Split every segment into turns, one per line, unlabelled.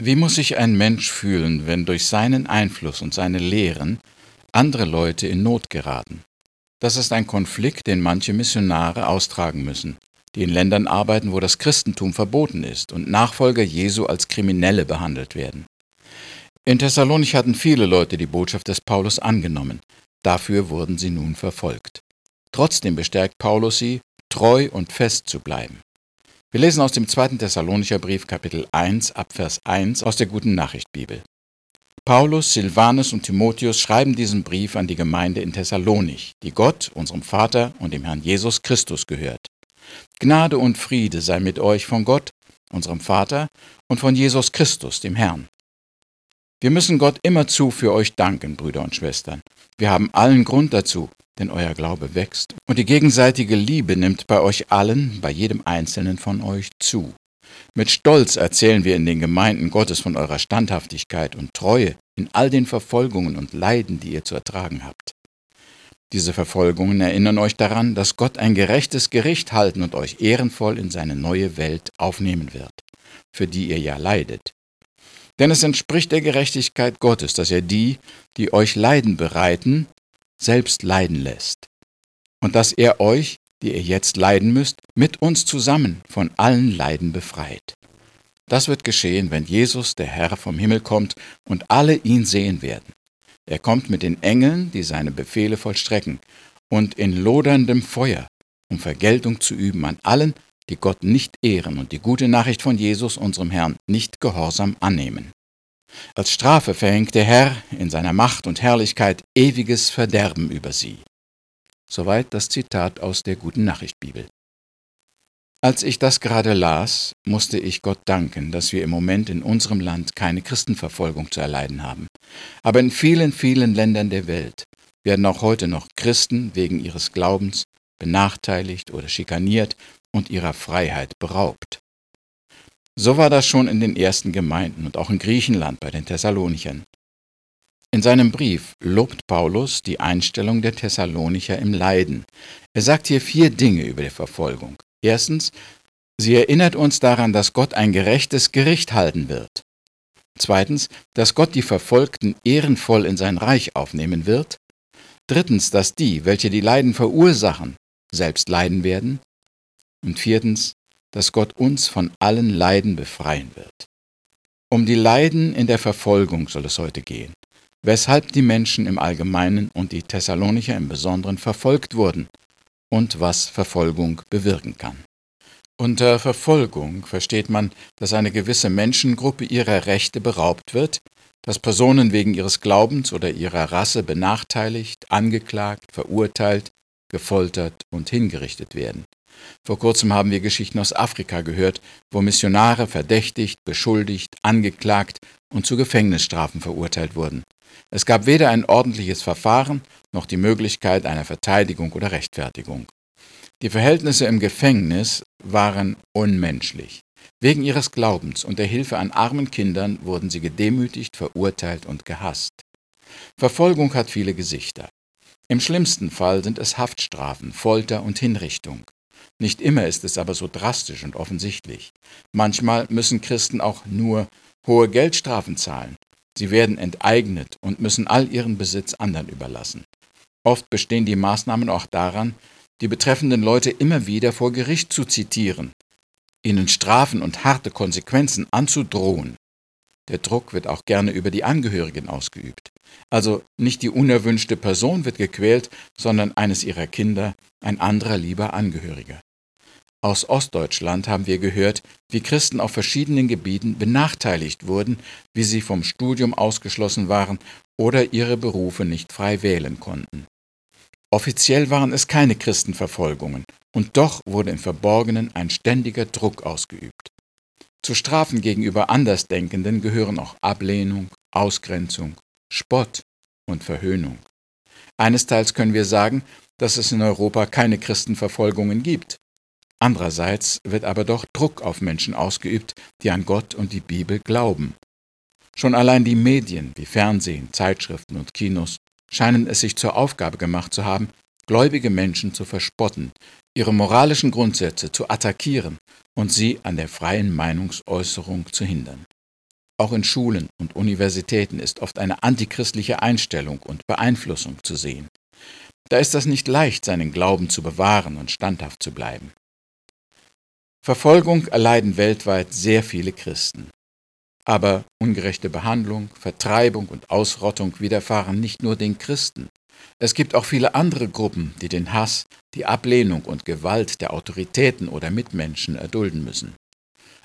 Wie muss sich ein Mensch fühlen, wenn durch seinen Einfluss und seine Lehren andere Leute in Not geraten? Das ist ein Konflikt, den manche Missionare austragen müssen, die in Ländern arbeiten, wo das Christentum verboten ist und Nachfolger Jesu als Kriminelle behandelt werden. In Thessalonich hatten viele Leute die Botschaft des Paulus angenommen. Dafür wurden sie nun verfolgt. Trotzdem bestärkt Paulus sie, treu und fest zu bleiben. Wir lesen aus dem zweiten Thessalonicher Brief Kapitel 1 ab Vers 1 aus der Guten Nachricht Bibel. Paulus, Silvanus und Timotheus schreiben diesen Brief an die Gemeinde in Thessalonich, die Gott, unserem Vater und dem Herrn Jesus Christus gehört. Gnade und Friede sei mit euch von Gott, unserem Vater, und von Jesus Christus, dem Herrn. Wir müssen Gott immerzu für euch danken, Brüder und Schwestern. Wir haben allen Grund dazu, denn euer Glaube wächst und die gegenseitige Liebe nimmt bei euch allen, bei jedem Einzelnen von euch zu. Mit Stolz erzählen wir in den Gemeinden Gottes von eurer Standhaftigkeit und Treue in all den Verfolgungen und Leiden, die ihr zu ertragen habt. Diese Verfolgungen erinnern euch daran, dass Gott ein gerechtes Gericht halten und euch ehrenvoll in seine neue Welt aufnehmen wird, für die ihr ja leidet. Denn es entspricht der Gerechtigkeit Gottes, dass er die, die euch Leiden bereiten, selbst leiden lässt. Und dass er euch, die ihr jetzt leiden müsst, mit uns zusammen von allen Leiden befreit. Das wird geschehen, wenn Jesus, der Herr, vom Himmel kommt und alle ihn sehen werden. Er kommt mit den Engeln, die seine Befehle vollstrecken, und in loderndem Feuer, um Vergeltung zu üben an allen, die Gott nicht ehren und die gute Nachricht von Jesus, unserem Herrn, nicht gehorsam annehmen. Als Strafe verhängt der Herr in seiner Macht und Herrlichkeit ewiges Verderben über sie. Soweit das Zitat aus der Guten Nachricht Bibel. Als ich das gerade las, musste ich Gott danken, dass wir im Moment in unserem Land keine Christenverfolgung zu erleiden haben. Aber in vielen, vielen Ländern der Welt werden auch heute noch Christen wegen ihres Glaubens benachteiligt oder schikaniert und ihrer Freiheit beraubt. So war das schon in den ersten Gemeinden und auch in Griechenland bei den Thessalonichern. In seinem Brief lobt Paulus die Einstellung der Thessalonicher im Leiden. Er sagt hier vier Dinge über die Verfolgung. Erstens, sie erinnert uns daran, dass Gott ein gerechtes Gericht halten wird. Zweitens, dass Gott die Verfolgten ehrenvoll in sein Reich aufnehmen wird. Drittens, dass die, welche die Leiden verursachen, selbst leiden werden. Und viertens, dass Gott uns von allen Leiden befreien wird. Um die Leiden in der Verfolgung soll es heute gehen, weshalb die Menschen im Allgemeinen und die Thessalonicher im Besonderen verfolgt wurden und was Verfolgung bewirken kann. Unter Verfolgung versteht man, dass eine gewisse Menschengruppe ihrer Rechte beraubt wird, dass Personen wegen ihres Glaubens oder ihrer Rasse benachteiligt, angeklagt, verurteilt, gefoltert und hingerichtet werden. Vor kurzem haben wir Geschichten aus Afrika gehört, wo Missionare verdächtigt, beschuldigt, angeklagt und zu Gefängnisstrafen verurteilt wurden. Es gab weder ein ordentliches Verfahren noch die Möglichkeit einer Verteidigung oder Rechtfertigung. Die Verhältnisse im Gefängnis waren unmenschlich. Wegen ihres Glaubens und der Hilfe an armen Kindern wurden sie gedemütigt, verurteilt und gehasst. Verfolgung hat viele Gesichter. Im schlimmsten Fall sind es Haftstrafen, Folter und Hinrichtung. Nicht immer ist es aber so drastisch und offensichtlich. Manchmal müssen Christen auch nur hohe Geldstrafen zahlen. Sie werden enteignet und müssen all ihren Besitz anderen überlassen. Oft bestehen die Maßnahmen auch daran, die betreffenden Leute immer wieder vor Gericht zu zitieren, ihnen Strafen und harte Konsequenzen anzudrohen. Der Druck wird auch gerne über die Angehörigen ausgeübt. Also nicht die unerwünschte Person wird gequält, sondern eines ihrer Kinder, ein anderer lieber Angehöriger. Aus Ostdeutschland haben wir gehört, wie Christen auf verschiedenen Gebieten benachteiligt wurden, wie sie vom Studium ausgeschlossen waren oder ihre Berufe nicht frei wählen konnten. Offiziell waren es keine Christenverfolgungen, und doch wurde im Verborgenen ein ständiger Druck ausgeübt. Zu Strafen gegenüber Andersdenkenden gehören auch Ablehnung, Ausgrenzung, Spott und Verhöhnung. Einesteils können wir sagen, dass es in Europa keine Christenverfolgungen gibt. Andererseits wird aber doch Druck auf Menschen ausgeübt, die an Gott und die Bibel glauben. Schon allein die Medien wie Fernsehen, Zeitschriften und Kinos scheinen es sich zur Aufgabe gemacht zu haben, gläubige Menschen zu verspotten, ihre moralischen Grundsätze zu attackieren und sie an der freien Meinungsäußerung zu hindern. Auch in Schulen und Universitäten ist oft eine antichristliche Einstellung und Beeinflussung zu sehen. Da ist das nicht leicht, seinen Glauben zu bewahren und standhaft zu bleiben. Verfolgung erleiden weltweit sehr viele Christen. Aber ungerechte Behandlung, Vertreibung und Ausrottung widerfahren nicht nur den Christen. Es gibt auch viele andere Gruppen, die den Hass, die Ablehnung und Gewalt der Autoritäten oder Mitmenschen erdulden müssen.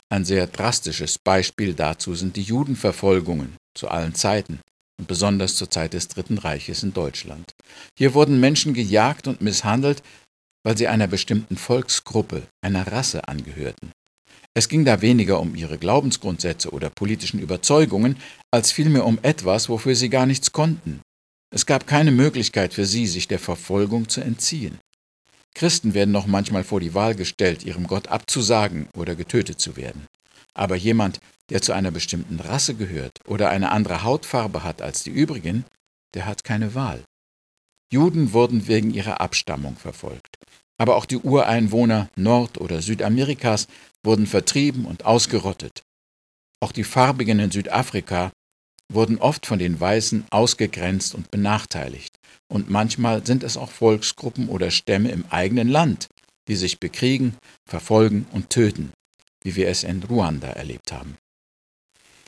Ein sehr drastisches Beispiel dazu sind die Judenverfolgungen zu allen Zeiten und besonders zur Zeit des Dritten Reiches in Deutschland. Hier wurden Menschen gejagt und misshandelt, weil sie einer bestimmten Volksgruppe, einer Rasse angehörten. Es ging da weniger um ihre Glaubensgrundsätze oder politischen Überzeugungen, als vielmehr um etwas, wofür sie gar nichts konnten. Es gab keine Möglichkeit für sie, sich der Verfolgung zu entziehen. Christen werden noch manchmal vor die Wahl gestellt, ihrem Gott abzusagen oder getötet zu werden. Aber jemand, der zu einer bestimmten Rasse gehört oder eine andere Hautfarbe hat als die übrigen, der hat keine Wahl. Juden wurden wegen ihrer Abstammung verfolgt. Aber auch die Ureinwohner Nord- oder Südamerikas wurden vertrieben und ausgerottet. Auch die Farbigen in Südafrika wurden oft von den Weißen ausgegrenzt und benachteiligt. Und manchmal sind es auch Volksgruppen oder Stämme im eigenen Land, die sich bekriegen, verfolgen und töten, wie wir es in Ruanda erlebt haben.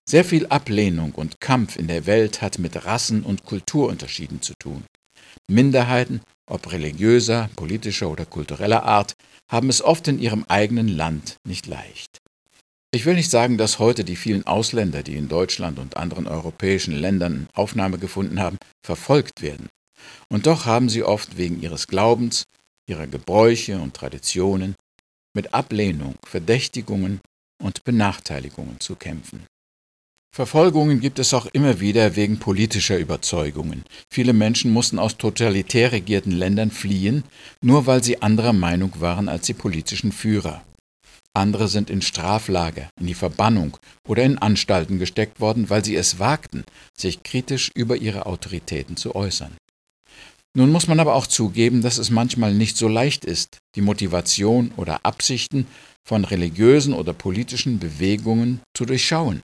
Sehr viel Ablehnung und Kampf in der Welt hat mit Rassen- und Kulturunterschieden zu tun. Minderheiten, ob religiöser, politischer oder kultureller Art, haben es oft in ihrem eigenen Land nicht leicht. Ich will nicht sagen, dass heute die vielen Ausländer, die in Deutschland und anderen europäischen Ländern Aufnahme gefunden haben, verfolgt werden. Und doch haben sie oft wegen ihres Glaubens, ihrer Gebräuche und Traditionen mit Ablehnung, Verdächtigungen und Benachteiligungen zu kämpfen. Verfolgungen gibt es auch immer wieder wegen politischer Überzeugungen. Viele Menschen mussten aus totalitär regierten Ländern fliehen, nur weil sie anderer Meinung waren als die politischen Führer. Andere sind in Straflager, in die Verbannung oder in Anstalten gesteckt worden, weil sie es wagten, sich kritisch über ihre Autoritäten zu äußern. Nun muss man aber auch zugeben, dass es manchmal nicht so leicht ist, die Motivation oder Absichten von religiösen oder politischen Bewegungen zu durchschauen.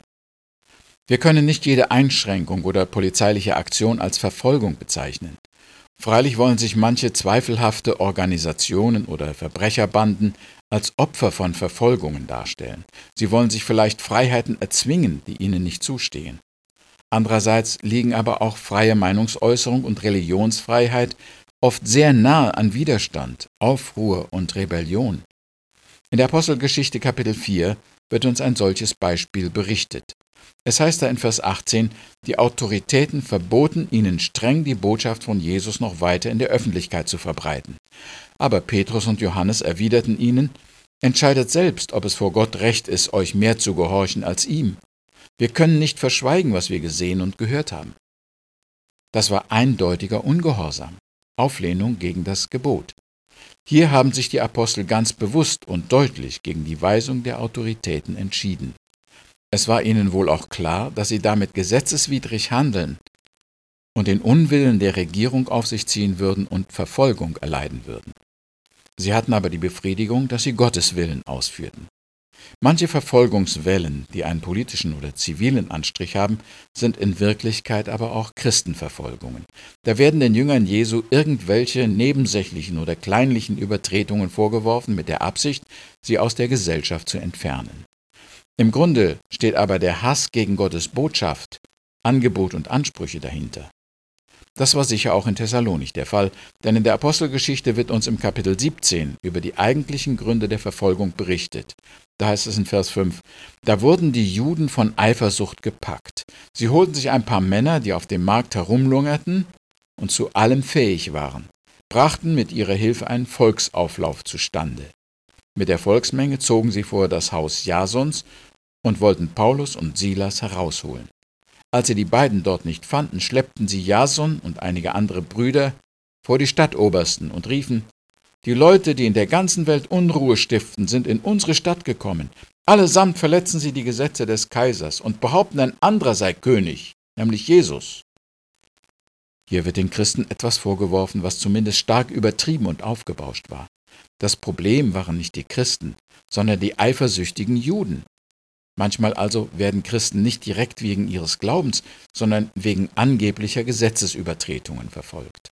Wir können nicht jede Einschränkung oder polizeiliche Aktion als Verfolgung bezeichnen. Freilich wollen sich manche zweifelhafte Organisationen oder Verbrecherbanden als Opfer von Verfolgungen darstellen. Sie wollen sich vielleicht Freiheiten erzwingen, die ihnen nicht zustehen. Andererseits liegen aber auch freie Meinungsäußerung und Religionsfreiheit oft sehr nahe an Widerstand, Aufruhr und Rebellion. In der Apostelgeschichte Kapitel 4 wird uns ein solches Beispiel berichtet. Es heißt da in Vers 18, die Autoritäten verboten ihnen streng die Botschaft von Jesus noch weiter in der Öffentlichkeit zu verbreiten. Aber Petrus und Johannes erwiderten ihnen, Entscheidet selbst, ob es vor Gott recht ist, euch mehr zu gehorchen als ihm. Wir können nicht verschweigen, was wir gesehen und gehört haben. Das war eindeutiger Ungehorsam, Auflehnung gegen das Gebot. Hier haben sich die Apostel ganz bewusst und deutlich gegen die Weisung der Autoritäten entschieden. Es war ihnen wohl auch klar, dass sie damit gesetzeswidrig handeln und den Unwillen der Regierung auf sich ziehen würden und Verfolgung erleiden würden. Sie hatten aber die Befriedigung, dass sie Gottes Willen ausführten. Manche Verfolgungswellen, die einen politischen oder zivilen Anstrich haben, sind in Wirklichkeit aber auch Christenverfolgungen. Da werden den Jüngern Jesu irgendwelche nebensächlichen oder kleinlichen Übertretungen vorgeworfen mit der Absicht, sie aus der Gesellschaft zu entfernen. Im Grunde steht aber der Hass gegen Gottes Botschaft, Angebot und Ansprüche dahinter. Das war sicher auch in Thessalonik der Fall, denn in der Apostelgeschichte wird uns im Kapitel 17 über die eigentlichen Gründe der Verfolgung berichtet. Da heißt es in Vers 5, da wurden die Juden von Eifersucht gepackt. Sie holten sich ein paar Männer, die auf dem Markt herumlungerten und zu allem fähig waren, brachten mit ihrer Hilfe einen Volksauflauf zustande. Mit der Volksmenge zogen sie vor das Haus Jasons und wollten Paulus und Silas herausholen. Als sie die beiden dort nicht fanden, schleppten sie Jason und einige andere Brüder vor die Stadtobersten und riefen, die Leute, die in der ganzen Welt Unruhe stiften, sind in unsere Stadt gekommen. Allesamt verletzen sie die Gesetze des Kaisers und behaupten, ein anderer sei König, nämlich Jesus. Hier wird den Christen etwas vorgeworfen, was zumindest stark übertrieben und aufgebauscht war. Das Problem waren nicht die Christen, sondern die eifersüchtigen Juden. Manchmal also werden Christen nicht direkt wegen ihres Glaubens, sondern wegen angeblicher Gesetzesübertretungen verfolgt.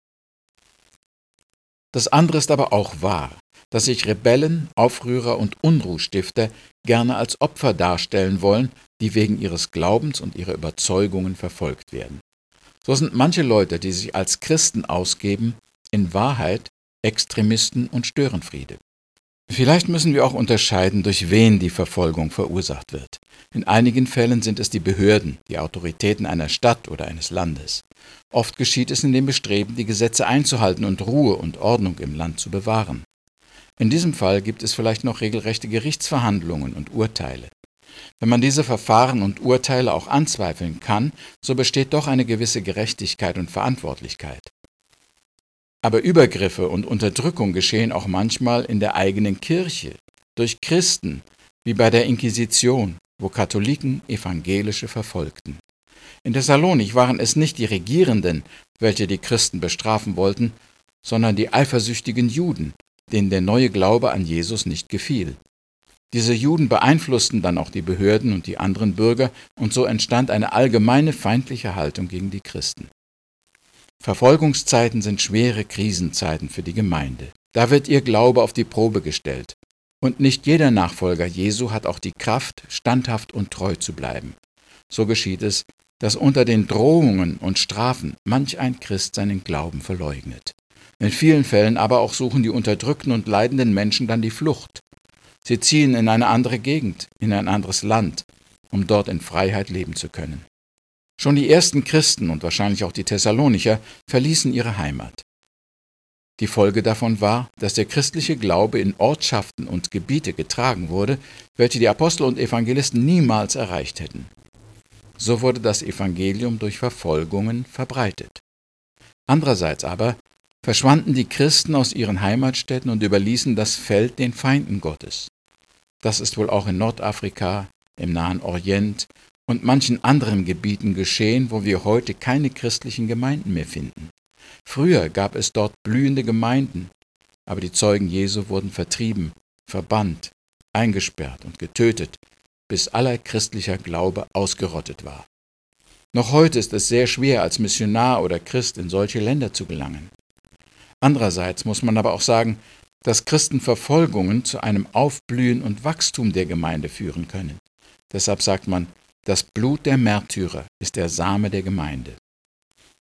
Das andere ist aber auch wahr, dass sich Rebellen, Aufrührer und Unruhstifter gerne als Opfer darstellen wollen, die wegen ihres Glaubens und ihrer Überzeugungen verfolgt werden. So sind manche Leute, die sich als Christen ausgeben, in Wahrheit Extremisten und Störenfriede. Vielleicht müssen wir auch unterscheiden, durch wen die Verfolgung verursacht wird. In einigen Fällen sind es die Behörden, die Autoritäten einer Stadt oder eines Landes. Oft geschieht es in dem Bestreben, die Gesetze einzuhalten und Ruhe und Ordnung im Land zu bewahren. In diesem Fall gibt es vielleicht noch regelrechte Gerichtsverhandlungen und Urteile. Wenn man diese Verfahren und Urteile auch anzweifeln kann, so besteht doch eine gewisse Gerechtigkeit und Verantwortlichkeit. Aber Übergriffe und Unterdrückung geschehen auch manchmal in der eigenen Kirche, durch Christen, wie bei der Inquisition, wo Katholiken Evangelische verfolgten. In Thessalonik waren es nicht die Regierenden, welche die Christen bestrafen wollten, sondern die eifersüchtigen Juden, denen der neue Glaube an Jesus nicht gefiel. Diese Juden beeinflussten dann auch die Behörden und die anderen Bürger, und so entstand eine allgemeine feindliche Haltung gegen die Christen. Verfolgungszeiten sind schwere Krisenzeiten für die Gemeinde. Da wird ihr Glaube auf die Probe gestellt. Und nicht jeder Nachfolger Jesu hat auch die Kraft, standhaft und treu zu bleiben. So geschieht es, dass unter den Drohungen und Strafen manch ein Christ seinen Glauben verleugnet. In vielen Fällen aber auch suchen die unterdrückten und leidenden Menschen dann die Flucht. Sie ziehen in eine andere Gegend, in ein anderes Land, um dort in Freiheit leben zu können. Schon die ersten Christen und wahrscheinlich auch die Thessalonicher verließen ihre Heimat. Die Folge davon war, dass der christliche Glaube in Ortschaften und Gebiete getragen wurde, welche die Apostel und Evangelisten niemals erreicht hätten. So wurde das Evangelium durch Verfolgungen verbreitet. Andererseits aber verschwanden die Christen aus ihren Heimatstädten und überließen das Feld den Feinden Gottes. Das ist wohl auch in Nordafrika, im Nahen Orient und manchen anderen Gebieten geschehen, wo wir heute keine christlichen Gemeinden mehr finden. Früher gab es dort blühende Gemeinden, aber die Zeugen Jesu wurden vertrieben, verbannt, eingesperrt und getötet, bis aller christlicher Glaube ausgerottet war. Noch heute ist es sehr schwer, als Missionar oder Christ in solche Länder zu gelangen. Andererseits muss man aber auch sagen, dass Christenverfolgungen zu einem Aufblühen und Wachstum der Gemeinde führen können. Deshalb sagt man, das Blut der Märtyrer ist der Same der Gemeinde.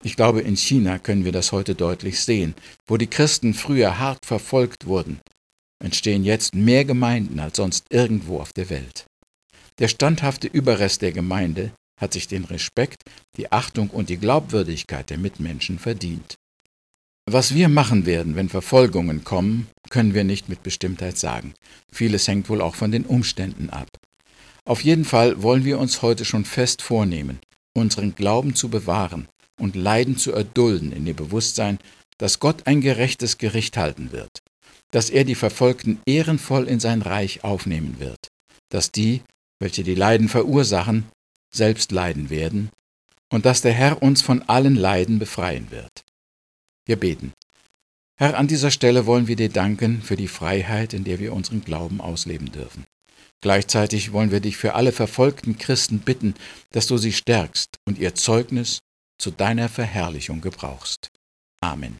Ich glaube, in China können wir das heute deutlich sehen. Wo die Christen früher hart verfolgt wurden, entstehen jetzt mehr Gemeinden als sonst irgendwo auf der Welt. Der standhafte Überrest der Gemeinde hat sich den Respekt, die Achtung und die Glaubwürdigkeit der Mitmenschen verdient. Was wir machen werden, wenn Verfolgungen kommen, können wir nicht mit Bestimmtheit sagen. Vieles hängt wohl auch von den Umständen ab. Auf jeden Fall wollen wir uns heute schon fest vornehmen, unseren Glauben zu bewahren und Leiden zu erdulden in dem Bewusstsein, dass Gott ein gerechtes Gericht halten wird, dass er die Verfolgten ehrenvoll in sein Reich aufnehmen wird, dass die, welche die Leiden verursachen, selbst leiden werden und dass der Herr uns von allen Leiden befreien wird. Wir beten. Herr, an dieser Stelle wollen wir dir danken für die Freiheit, in der wir unseren Glauben ausleben dürfen. Gleichzeitig wollen wir dich für alle verfolgten Christen bitten, dass du sie stärkst und ihr Zeugnis zu deiner Verherrlichung gebrauchst. Amen.